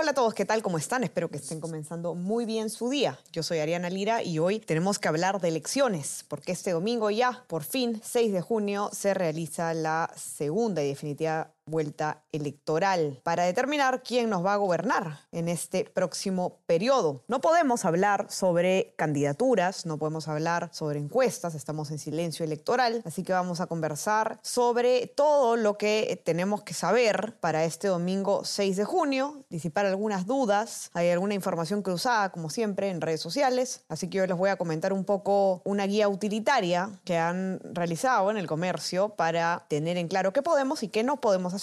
Hola a todos, ¿qué tal? ¿Cómo están? Espero que estén comenzando muy bien su día. Yo soy Ariana Lira y hoy tenemos que hablar de elecciones, porque este domingo ya, por fin, 6 de junio, se realiza la segunda y definitiva vuelta electoral para determinar quién nos va a gobernar en este próximo periodo. No podemos hablar sobre candidaturas, no podemos hablar sobre encuestas, estamos en silencio electoral, así que vamos a conversar sobre todo lo que tenemos que saber para este domingo 6 de junio, disipar algunas dudas, hay alguna información cruzada como siempre en redes sociales, así que hoy les voy a comentar un poco una guía utilitaria que han realizado en el comercio para tener en claro qué podemos y qué no podemos hacer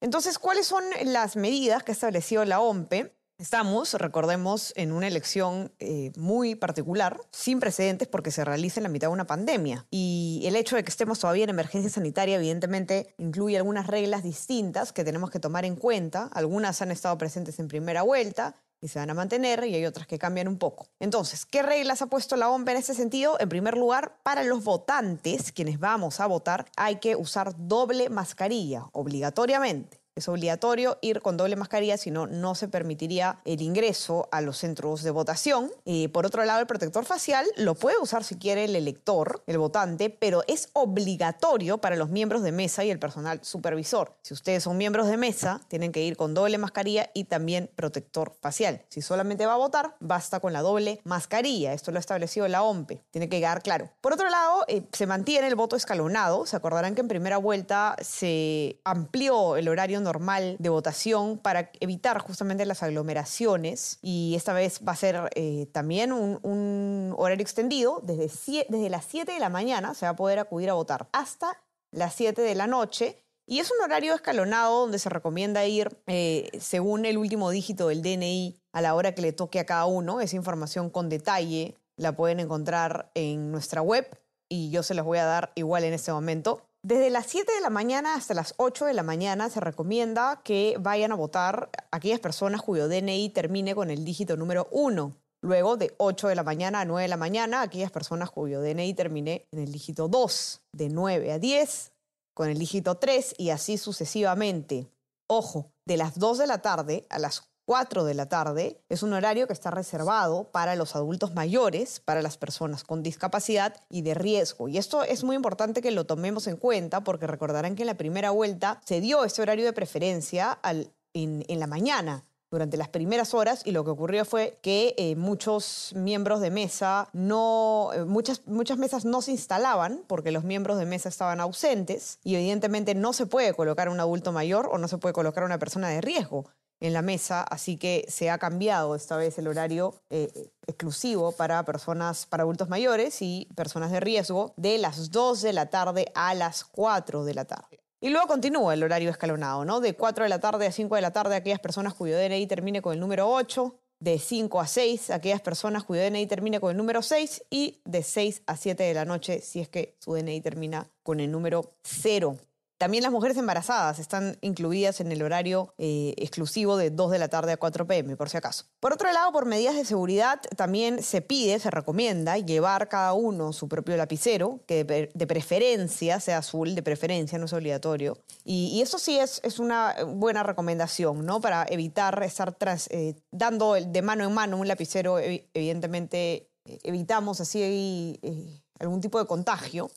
Entonces, ¿cuáles son las medidas que ha establecido la OMPE? Estamos, recordemos, en una elección eh, muy particular, sin precedentes porque se realiza en la mitad de una pandemia. Y el hecho de que estemos todavía en emergencia sanitaria, evidentemente, incluye algunas reglas distintas que tenemos que tomar en cuenta. Algunas han estado presentes en primera vuelta y se van a mantener y hay otras que cambian un poco. Entonces, ¿qué reglas ha puesto la OMP en ese sentido? En primer lugar, para los votantes, quienes vamos a votar, hay que usar doble mascarilla obligatoriamente. Es obligatorio ir con doble mascarilla, si no, no se permitiría el ingreso a los centros de votación. Y por otro lado, el protector facial lo puede usar si quiere el elector, el votante, pero es obligatorio para los miembros de mesa y el personal supervisor. Si ustedes son miembros de mesa, tienen que ir con doble mascarilla y también protector facial. Si solamente va a votar, basta con la doble mascarilla. Esto lo ha establecido la OMPE. Tiene que quedar claro. Por otro lado, eh, se mantiene el voto escalonado. Se acordarán que en primera vuelta se amplió el horario normal de votación para evitar justamente las aglomeraciones y esta vez va a ser eh, también un, horario extendido. Desde, desde las 7 de la mañana se va a poder acudir a votar hasta las 7 de la noche. Y es un horario escalonado donde se recomienda ir eh, según el último dígito del DNI a la hora que le toque a cada uno. Esa información con detalle la pueden encontrar en nuestra web y yo se las voy a dar igual en este momento. Desde las 7 de la mañana hasta las 8 de la mañana se recomienda que vayan a votar aquellas personas cuyo DNI termine con el dígito número 1. Luego, de 8 de la mañana a 9 de la mañana, aquellas personas cuyo DNI termine en el dígito 2. De 9 a 10 con el dígito 3 y así sucesivamente. Ojo, de las 2 de la tarde a las 4 de la tarde. Es un horario que está reservado para los adultos mayores, para las personas con discapacidad y de riesgo. Y esto es muy importante que lo tomemos en cuenta porque recordarán que en la primera vuelta se dio este horario de preferencia en, la mañana durante las primeras horas y lo que ocurrió fue que eh, muchos miembros de mesa no, eh, muchas, muchas mesas no se instalaban porque los miembros de mesa estaban ausentes y evidentemente no se puede colocar un adulto mayor o no se puede colocar una persona de riesgo en la mesa, así que se ha cambiado esta vez el horario eh, exclusivo para personas, para adultos mayores y personas de riesgo de las 2 de la tarde a las 4 de la tarde. Y luego continúa el horario escalonado, ¿no? De 4 de la tarde a 5 de la tarde aquellas personas cuyo DNI termine con el número 8, de 5 a 6 aquellas personas cuyo DNI termine con el número 6 y de 6 a 7 de la noche si es que su DNI termina con el número 0. También las mujeres embarazadas están incluidas en el horario eh, exclusivo de 2 de la tarde a 4 pm, por si acaso. Por otro lado, por medidas de seguridad, también se pide, se recomienda llevar cada uno su propio lapicero, que de, preferencia sea azul, de preferencia, no es obligatorio. Y, eso sí es, una buena recomendación, ¿no? Para evitar estar eh, dando de mano en mano un lapicero, evidentemente eh, evitamos así algún tipo de contagio.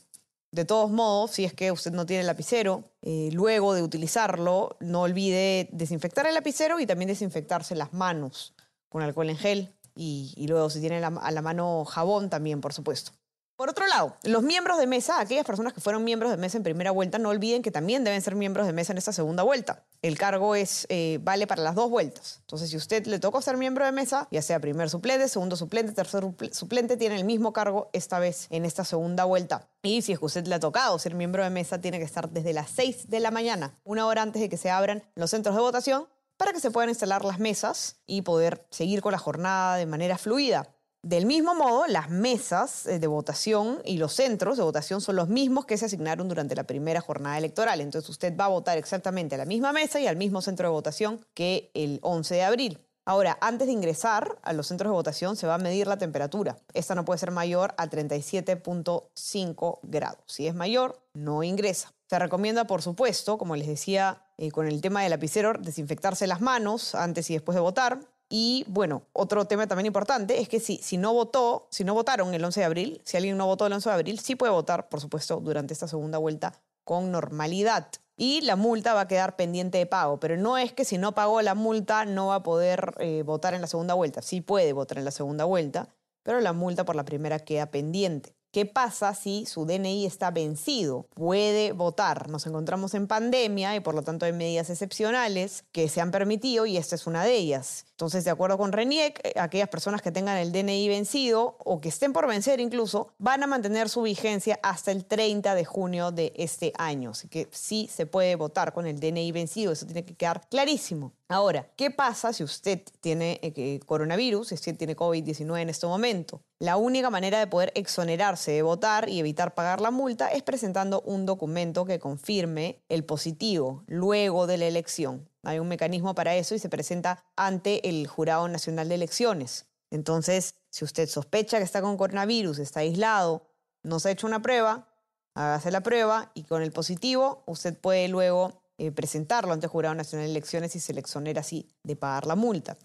De todos modos, si es que usted no tiene lapicero, eh, luego de utilizarlo, no olvide desinfectar el lapicero y también desinfectarse las manos con alcohol en gel y, luego si tiene a la mano jabón también, por supuesto. Por otro lado, los miembros de mesa, aquellas personas que fueron miembros de mesa en primera vuelta, no olviden que también deben ser miembros de mesa en esta segunda vuelta. El cargo es, eh, vale para las dos vueltas. Entonces, si usted le tocó ser miembro de mesa, ya sea primer suplente, segundo suplente, tercer suplente, tiene el mismo cargo esta vez en esta segunda vuelta. Y si es que usted le ha tocado ser miembro de mesa, tiene que estar desde las 6 de la mañana, una hora antes de que se abran los centros de votación, para que se puedan instalar las mesas y poder seguir con la jornada de manera fluida. Del mismo modo, las mesas eh, de votación y los centros de votación son los mismos que se asignaron durante la primera jornada electoral. Entonces usted va a votar exactamente a la misma mesa y al mismo centro de votación que el 11 de abril. Ahora, antes de ingresar a los centros de votación se va a medir la temperatura. Esta no puede ser mayor a 37.5 grados. Si es mayor, no ingresa. Se recomienda, por supuesto, como les decía eh, con el tema del lapicero, desinfectarse las manos antes y después de votar. Y bueno, otro tema también importante es que si, si no votó, si no votaron el 11 de abril, si alguien no votó el 11 de abril, sí puede votar, por supuesto, durante esta segunda vuelta con normalidad. Y la multa va a quedar pendiente de pago, pero no es que si no pagó la multa no va a poder eh, votar en la segunda vuelta. Sí puede votar en la segunda vuelta, pero la multa por la primera queda pendiente. ¿Qué pasa si su DNI está vencido? Puede votar. Nos encontramos en pandemia y por lo tanto hay medidas excepcionales que se han permitido y esta es una de ellas. Entonces, de acuerdo con RENIEC, eh, aquellas personas que tengan el DNI vencido o que estén por vencer incluso, van a mantener su vigencia hasta el 30 de junio de este año. Así que sí se puede votar con el DNI vencido, eso tiene que quedar clarísimo. Ahora, ¿qué pasa si usted tiene eh, coronavirus, si usted tiene COVID-19 en este momento? La única manera de poder exonerarse de votar y evitar pagar la multa es presentando un documento que confirme el positivo luego de la elección. Hay un mecanismo para eso y se presenta ante el Jurado Nacional de Elecciones. Entonces, si usted sospecha que está con coronavirus, está aislado, no se ha hecho una prueba, hágase la prueba y con el positivo usted puede luego eh, presentarlo ante el Jurado Nacional de Elecciones y se le exonera así de pagar la multa.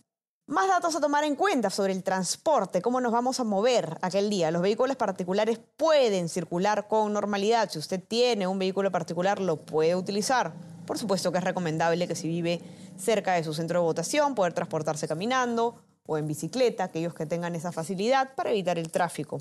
Más datos a tomar en cuenta sobre el transporte, cómo nos vamos a mover aquel día. Los vehículos particulares pueden circular con normalidad. Si usted tiene un vehículo particular, lo puede utilizar. Por supuesto que es recomendable que si vive cerca de su centro de votación, poder transportarse caminando o en bicicleta, aquellos que tengan esa facilidad para evitar el tráfico.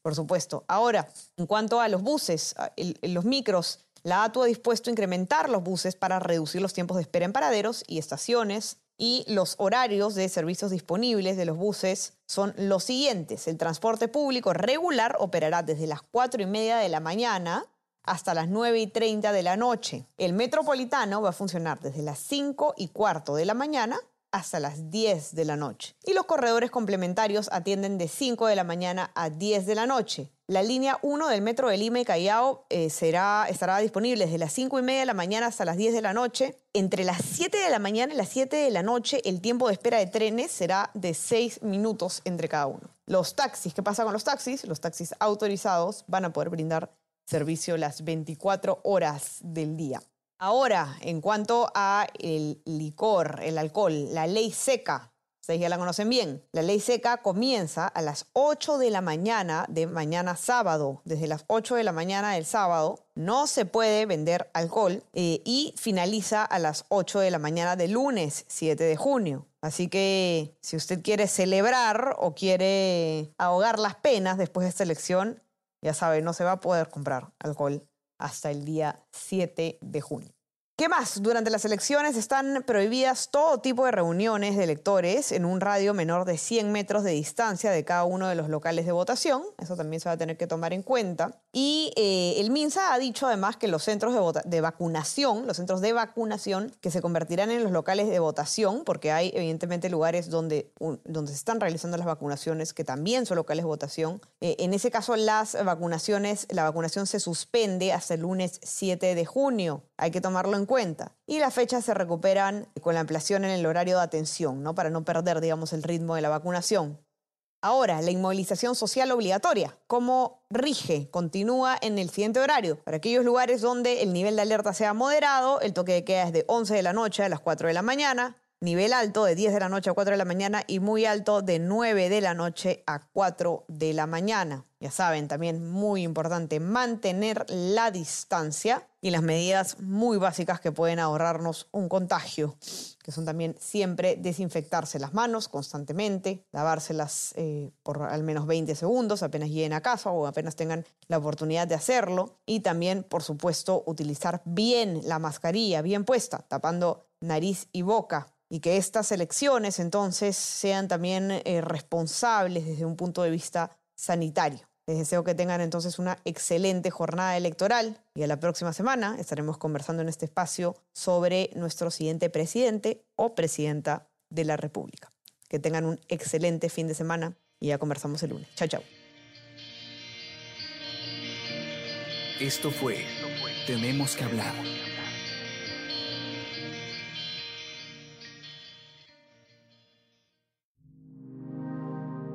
Por supuesto. Ahora, en cuanto a los buses, los micros, la ATU ha dispuesto a incrementar los buses para reducir los tiempos de espera en paraderos y estaciones. Y los horarios de servicios disponibles de los buses son los siguientes. El transporte público regular operará desde las 4 y media de la mañana hasta las 9 y 30 de la noche. El metropolitano va a funcionar desde las 5 y cuarto de la mañana hasta las 10 de la noche. Y los corredores complementarios atienden de 5 de la mañana a 10 de la noche. La línea 1 del metro de Lima y Callao eh, será, estará disponible desde las 5 y media de la mañana hasta las 10 de la noche. Entre las 7 de la mañana y las 7 de la noche, el tiempo de espera de trenes será de 6 minutos entre cada uno. Los taxis, ¿qué pasa con los taxis? Los taxis autorizados van a poder brindar servicio las 24 horas del día. Ahora, en cuanto a el licor, el alcohol, la ley seca Ustedes ya la conocen bien. La ley seca comienza a las 8 de la mañana de mañana sábado. Desde las 8 de la mañana del sábado no se puede vender alcohol eh, y finaliza a las 8 de la mañana del lunes 7 de junio. Así que si usted quiere celebrar o quiere ahogar las penas después de esta elección, ya sabe, no se va a poder comprar alcohol hasta el día 7 de junio. ¿Qué más? Durante las elecciones están prohibidas todo tipo de reuniones de electores en un radio menor de 100 metros de distancia de cada uno de los locales de votación. Eso también se va a tener que tomar en cuenta. Y eh, el MINSA ha dicho además que los centros de, vacunación, los centros de vacunación que se convertirán en los locales de votación, porque hay evidentemente lugares donde, donde se están realizando las vacunaciones que también son locales de votación. Eh, en ese caso las vacunaciones, la vacunación se suspende hasta el lunes 7 de junio. Hay que tomarlo Y las fechas se recuperan con la ampliación en el horario de atención, ¿no? para no perder, digamos, el ritmo de la vacunación. Ahora, la inmovilización social obligatoria. ¿Cómo rige? Continúa en el siguiente horario. Para aquellos lugares donde el nivel de alerta sea moderado, el toque de queda es de 11 de la noche a las 4 de la mañana, nivel alto de 10 de la noche a 4 de la mañana y muy alto de 9 de la noche a 4 de la mañana. Ya saben, también muy importante mantener la distancia y las medidas muy básicas que pueden ahorrarnos un contagio, que son también siempre desinfectarse las manos constantemente, lavárselas eh, por al menos 20 segundos apenas lleguen a casa o apenas tengan la oportunidad de hacerlo y también, por supuesto, utilizar bien la mascarilla, bien puesta, tapando nariz y boca y que estas elecciones entonces sean también eh, responsables desde un punto de vista sanitario. Les deseo que tengan entonces una excelente jornada electoral y a la próxima semana estaremos conversando en este espacio sobre nuestro siguiente presidente o presidenta de la República. Que tengan un excelente fin de semana y ya conversamos el lunes. Chao, chao. Esto fue Tenemos que hablar.